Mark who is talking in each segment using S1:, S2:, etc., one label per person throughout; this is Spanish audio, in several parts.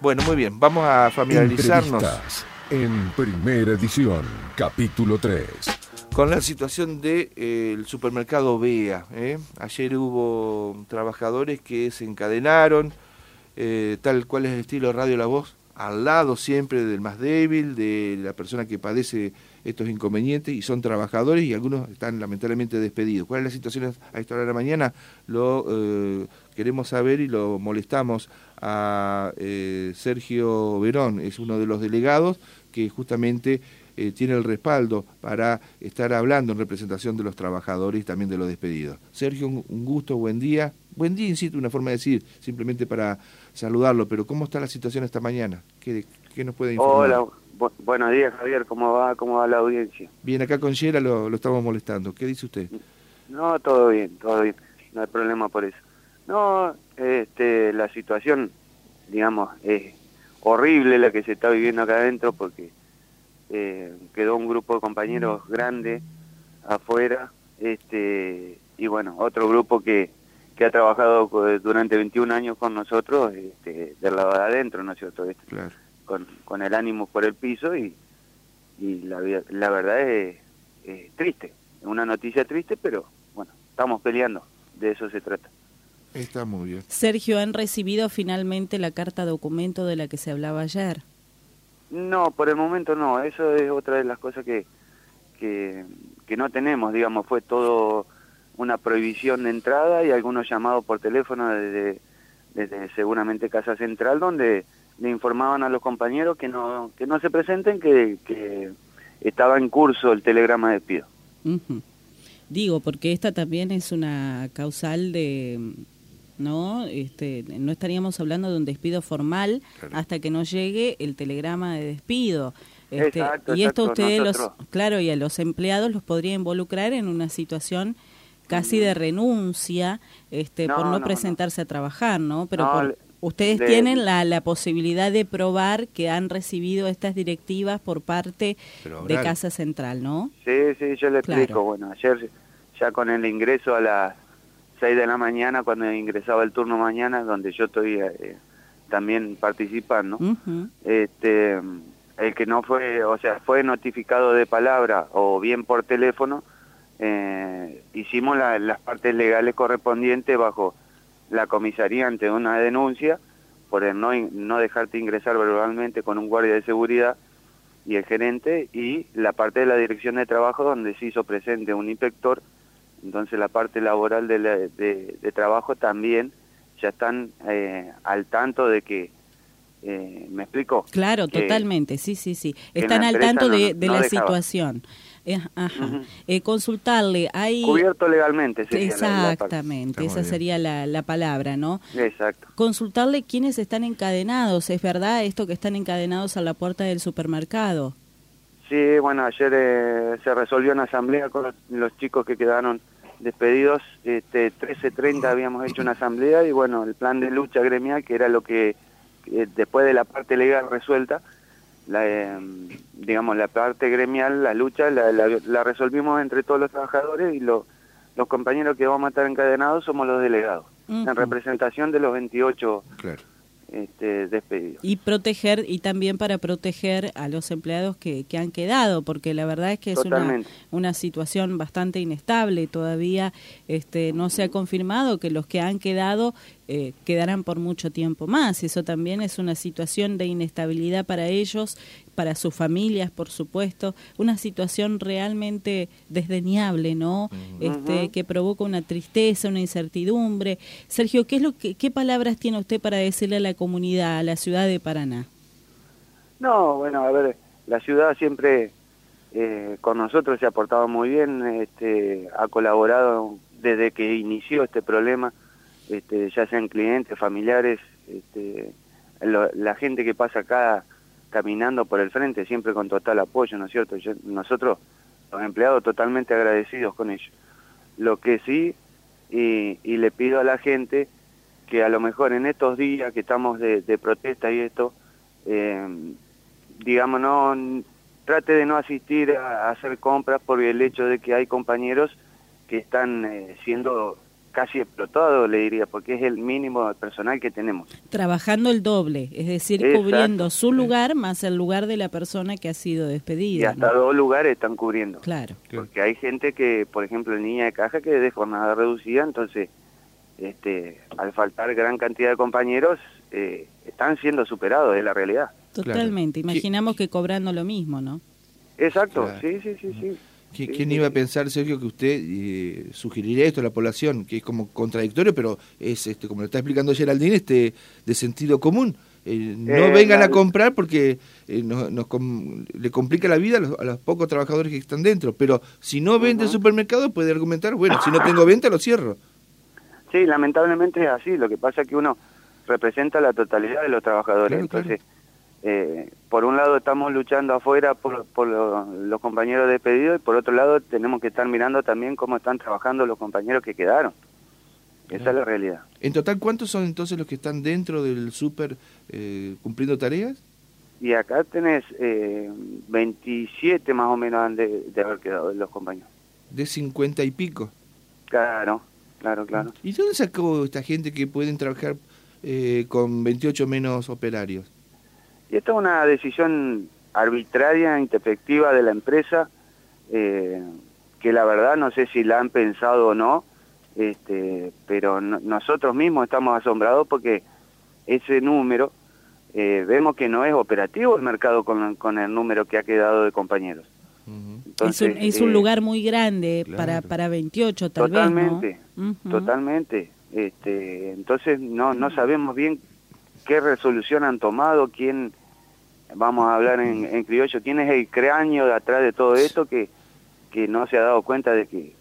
S1: Bueno, muy bien, vamos a familiarizarnos.
S2: Entrevistas en primera edición, capítulo 3.
S1: Con la situación del de, eh, supermercado BEA. ¿eh? Ayer hubo trabajadores que se encadenaron, eh, tal cual es el estilo Radio La Voz, al lado siempre del más débil, de la persona que padece estos inconvenientes y son trabajadores y algunos están lamentablemente despedidos. ¿Cuál es la situación a esta hora de la mañana? Lo eh, queremos saber y lo molestamos a eh, Sergio Verón, es uno de los delegados que justamente eh, tiene el respaldo para estar hablando en representación de los trabajadores y también de los despedidos. Sergio, un gusto, buen día. Buen día, insisto, una forma de decir, simplemente para saludarlo, pero ¿cómo está la situación esta mañana? ¿Qué, qué nos puede informar?
S3: Hola, buenos días, Javier. ¿Cómo va? ¿Cómo va la audiencia?
S1: Bien, acá con Yera lo, lo estamos molestando. ¿Qué dice usted?
S3: No, todo bien, todo bien. No hay problema por eso. No, este, la situación, digamos, es horrible la que se está viviendo acá adentro porque eh, quedó un grupo de compañeros grande afuera este, y bueno, otro grupo que, que ha trabajado durante 21 años con nosotros este, del lado de adentro, ¿no es cierto? Este,
S1: claro
S3: con, con el ánimo por el piso y, y la, la verdad es, es triste, es una noticia triste, pero bueno, estamos peleando, de eso se trata.
S1: Está muy bien.
S4: Sergio, ¿han recibido finalmente la carta documento de la que se hablaba ayer?
S3: No, por el momento no, eso es otra de las cosas que, que, que no tenemos, digamos, fue todo una prohibición de entrada y algunos llamados por teléfono desde, desde seguramente Casa Central, donde le informaban a los compañeros que no, que no se presenten, que, que estaba en curso el telegrama de despido.
S4: Digo, porque esta también es una causal de, ¿no? Este, no estaríamos hablando de un despido formal hasta que no llegue el telegrama de despido. Este, y esto ustedes, los, claro, y a los empleados los podría involucrar en una situación casi de renuncia este, por no, presentarse a trabajar, ¿no? Pero por, Ustedes tienen la, la, posibilidad de probar que han recibido estas directivas por parte de Casa Central, ¿no?
S3: Sí, sí, yo le explico. Bueno, ayer ya con el ingreso a las 6 de la mañana, cuando ingresaba el turno mañana, donde yo estoy eh, también participando, este, el que no fue, o sea, fue notificado de palabra o bien por teléfono, eh, hicimos las partes legales correspondientes bajo la comisaría ante una denuncia por el no, no dejarte ingresar verbalmente con un guardia de seguridad y el gerente y la parte de la dirección de trabajo donde se hizo presente un inspector, entonces la parte laboral de, de, trabajo también ya están eh, al tanto de que eh, ¿Me explico?
S4: Claro, totalmente, sí, sí, sí. Están al tanto de, de la situación. Eh, ajá. eh, consultarle, hay...
S3: Cubierto legalmente.
S4: Sería Exactamente, esa sería la, la, palabra, ¿no?
S3: Exacto.
S4: Consultarle quiénes están encadenados, ¿es verdad esto que están encadenados a la puerta del supermercado?
S3: Sí, bueno, ayer eh, se resolvió una asamblea con los, chicos que quedaron despedidos, este 13.30 habíamos hecho una asamblea y bueno, el plan de lucha gremial, que era lo que después de la parte legal resuelta, la, em, digamos, la parte gremial, la lucha, la, la, resolvimos entre todos los trabajadores y los compañeros que vamos a estar encadenados somos los delegados, en representación de los 28 claro este, despedido.
S4: Y proteger, y también para proteger a los empleados que, que han quedado, porque la verdad es que es una, una, situación bastante inestable. Todavía este, no se ha confirmado que los que han quedado eh, quedarán por mucho tiempo más. Eso también es una situación de inestabilidad para ellos, para sus familias, por supuesto. Una situación realmente desdeñable, ¿no? este, que provoca una tristeza, una incertidumbre. Sergio, ¿qué, es lo que, ¿qué palabras tiene usted para decirle a la comunidad, a la ciudad de Paraná?
S3: No, bueno, a ver, la ciudad siempre eh, con nosotros se ha portado muy bien, este, ha colaborado desde que inició este problema, este, ya sean clientes, familiares, este, la gente que pasa acá caminando por el frente, siempre con total apoyo, ¿no es cierto? nosotros, los empleados, totalmente agradecidos con ellos. Lo que sí, y, le pido a la gente que a lo mejor en estos días que estamos de, protesta y esto, eh, digamos, no trate de no asistir a, hacer compras por el hecho de que hay compañeros que están eh, siendo casi explotado, le diría, porque es el mínimo personal que tenemos.
S4: Trabajando el doble, es decir, cubriendo su lugar más el lugar de la persona que ha sido despedida.
S3: Y hasta dos lugares están cubriendo.
S4: Claro.
S3: Porque hay gente que, por ejemplo, el niña de caja que es de jornada reducida, entonces, este, al faltar gran cantidad de compañeros, eh, están siendo superados, es la realidad.
S4: Totalmente, imaginamos que cobrando lo mismo, ¿no?
S3: Exacto, sí, sí, sí, sí.
S1: ¿Quién iba a pensar, Sergio, que usted eh, sugeriría esto a la población? Que es como contradictorio, pero es, este, como lo está explicando Geraldine, este, de sentido común. Eh, no eh, vengan a comprar porque nos, le complica la vida a los, pocos trabajadores que están dentro. Pero si no vende el supermercado, puede argumentar, bueno, si no tengo venta, lo cierro.
S3: Sí, lamentablemente es así. Lo que pasa es que uno representa la totalidad de los trabajadores. Entonces, eh, por un lado estamos luchando afuera por, los compañeros despedidos y por otro lado tenemos que estar mirando también cómo están trabajando los compañeros que quedaron. Esa es la realidad.
S1: ¿En total cuántos son entonces los que están dentro del súper eh, cumpliendo tareas?
S3: Y acá tenés eh, 27 más o menos han de, haber quedado los compañeros.
S1: ¿De 50 y pico?
S3: Claro, claro, claro.
S1: ¿Y dónde sacó esta gente que pueden trabajar eh, con 28 menos operarios?
S3: Y esto es una decisión arbitraria, introspectiva de la empresa, eh, que la verdad no sé si la han pensado o no, este, pero nosotros mismos estamos asombrados porque ese número, eh, vemos que no es operativo el mercado con, con, el número que ha quedado de compañeros.
S4: Entonces, es, un, eh, lugar muy grande para, para 28 tal
S3: totalmente, vez, Totalmente, este, entonces no, no sabemos bien qué resolución han tomado, quién vamos a hablar en, criollo, quién es el cráneo de atrás de todo esto que, que no se ha dado cuenta de que,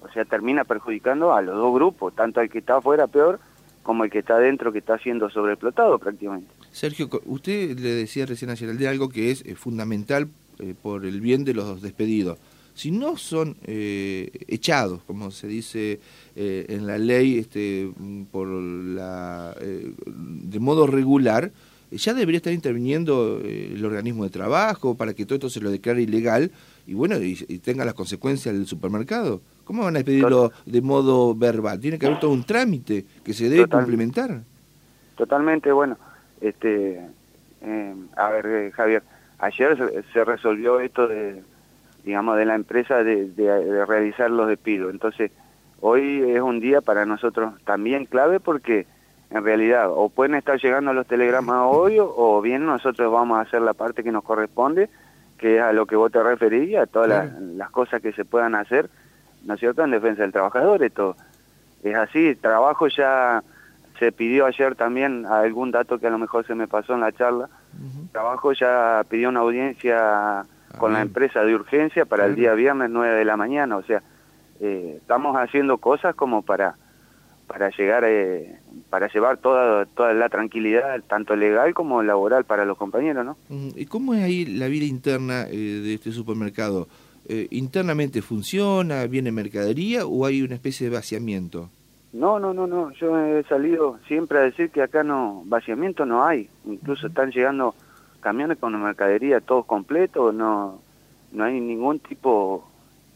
S3: o sea, termina perjudicando a los dos grupos, tanto al que está afuera peor como el que está adentro que está siendo sobreexplotado prácticamente.
S1: Sergio, usted le decía recién a de algo que es eh, fundamental eh, por el bien de los despedidos. Si no son eh, echados, como se dice en la ley, este, por la, de modo regular, ya debería estar interviniendo eh, el organismo de trabajo para que todo esto se lo declare ilegal y bueno, y, tenga las consecuencias del supermercado. ¿Cómo van a pedirlo de modo verbal? Tiene que haber todo un trámite que se debe complementar.
S3: Totalmente, bueno, este, eh, a ver, eh, Javier, ayer se, resolvió esto de, digamos, de la empresa de, de realizar los despidos. Entonces, hoy es un día para nosotros también clave porque en realidad o pueden estar llegando los telegramas hoy o bien nosotros vamos a hacer la parte que nos corresponde, que es a lo que vos te referís, a todas las, cosas que se puedan hacer, ¿no es cierto?, en defensa del trabajador. Esto es así, trabajo ya se pidió ayer también algún dato que a lo mejor se me pasó en la charla, trabajo ya pidió una audiencia ah, con la empresa de urgencia para el día viernes 9 de la mañana, o sea, eh, estamos haciendo cosas como para para llegar eh, para llevar toda toda la tranquilidad tanto legal como laboral para los compañeros no
S1: y cómo es ahí la vida interna eh, de este supermercado eh, internamente funciona viene mercadería o hay una especie de vaciamiento
S3: no no no no. Yo he salido siempre a decir que acá no vaciamiento no hay. Incluso están llegando camiones con mercadería todos completos. No no hay ningún tipo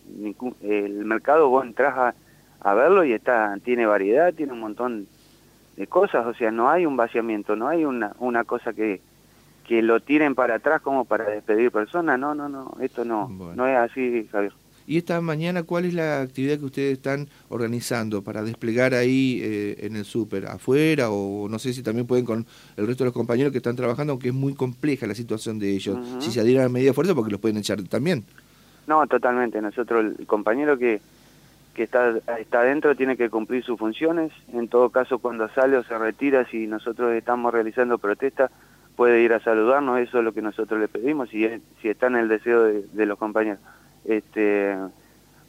S3: ningún, el mercado vos entras a a verlo y está tiene variedad, tiene un montón de cosas, o sea, no hay un vaciamiento, no hay una, una cosa que, que lo tiren para atrás como para despedir personas, no, no, no, esto no, no es así, Javier.
S1: ¿Y esta mañana cuál es la actividad que ustedes están organizando para desplegar ahí eh, en el súper? ¿Afuera o no sé si también pueden con el resto de los compañeros que están trabajando, aunque es muy compleja la situación de ellos? Si se adhieren a medida fuerza porque los pueden echar también.
S3: No, totalmente. Nosotros, el compañero que, que está, está adentro tiene que cumplir sus funciones. En todo caso, cuando sale o se retira, si nosotros estamos realizando protesta, puede ir a saludarnos, eso es lo que nosotros le pedimos, si, si está en el deseo de, los compañeros. Este,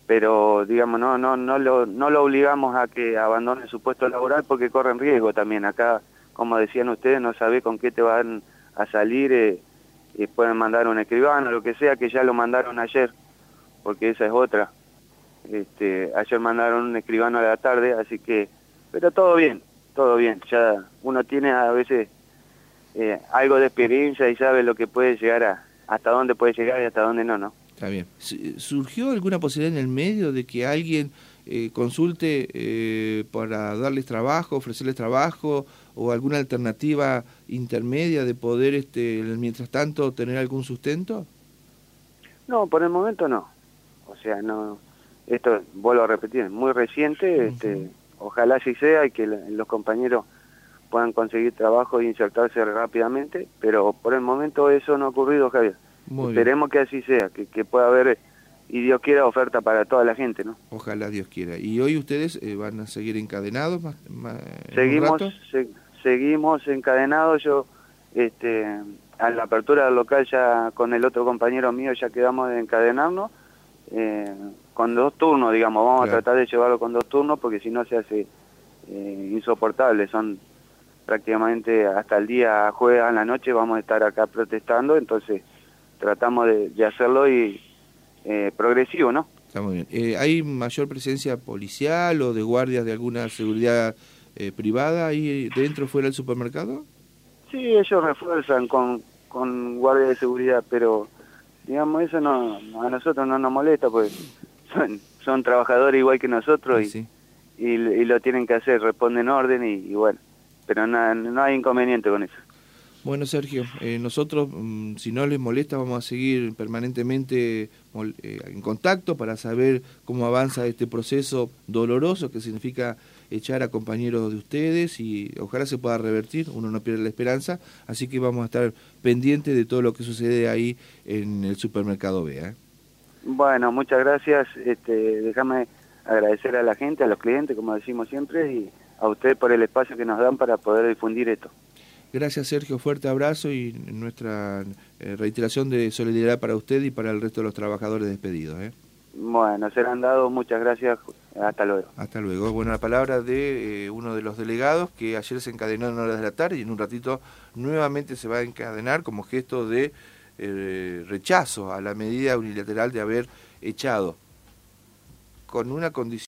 S3: pero, digamos, no, no, no, lo, no lo obligamos a que abandone su puesto laboral porque corren riesgo también. Acá, como decían ustedes, no sabe con qué te van a salir, eh, y pueden mandar un escribano, lo que sea, que ya lo mandaron ayer, porque esa es otra este, ayer mandaron un escribano a la tarde, así que, pero todo bien, todo bien. Ya uno tiene a veces eh, algo de experiencia y sabe lo que puede llegar a, hasta dónde puede llegar y hasta dónde no, ¿no?
S1: Está bien. ¿Surgió alguna posibilidad en el medio de que alguien eh, consulte eh, para darles trabajo, ofrecerles trabajo o alguna alternativa intermedia de poder, este, mientras tanto, tener algún sustento?
S3: No, por el momento no. O sea, no. Esto, vuelvo a repetir, es muy reciente. este, ojalá así sea y que los compañeros puedan conseguir trabajo e insertarse rápidamente, pero por el momento eso no ha ocurrido, Javier. Esperemos que así sea, que, que, pueda haber, y Dios quiera, oferta para toda la gente, ¿no?
S1: Ojalá Dios quiera. ¿Y hoy ustedes eh, van a seguir encadenados? Más,
S3: seguimos, seguimos encadenados. Yo, este, a la apertura del local ya con el otro compañero mío ya quedamos de encadenarnos. Eh, con dos turnos, digamos, vamos a tratar de llevarlo con dos turnos porque si no se hace eh, insoportable. Son prácticamente hasta el día jueves a la noche vamos a estar acá protestando, entonces tratamos de, hacerlo y eh, progresivo, ¿no?
S1: Está muy bien. Eh, ¿Hay mayor presencia policial o de guardias de alguna seguridad eh, privada ahí dentro fuera del supermercado?
S3: Sí, ellos refuerzan con, con guardias de seguridad, pero digamos eso no a nosotros no nos molesta, pues son, son trabajadores igual que nosotros y, y, lo tienen que hacer, responden orden y bueno pero no, no hay inconveniente con eso.
S1: Bueno, Sergio, eh, nosotros, mm, si no les molesta, vamos a seguir permanentemente eh, en contacto para saber cómo avanza este proceso doloroso que significa echar a compañeros de ustedes y ojalá se pueda revertir, uno no pierde la esperanza, así que vamos a estar pendientes de todo lo que sucede ahí en el supermercado BEA. ¿eh?
S3: Bueno, muchas gracias, este, déjame agradecer a la gente, a los clientes, como decimos siempre, y a usted por el espacio que nos dan para poder difundir esto.
S1: Gracias Sergio, fuerte abrazo y nuestra eh, reiteración de solidaridad para usted y para el resto de los trabajadores despedidos. ¿eh?
S3: Bueno, serán dados, muchas gracias, hasta luego.
S1: Hasta luego. Bueno, la palabra de eh, uno de los delegados que ayer se encadenó en horas de la tarde y en un ratito nuevamente se va a encadenar como gesto de rechazo a la medida unilateral de haber echado con una condición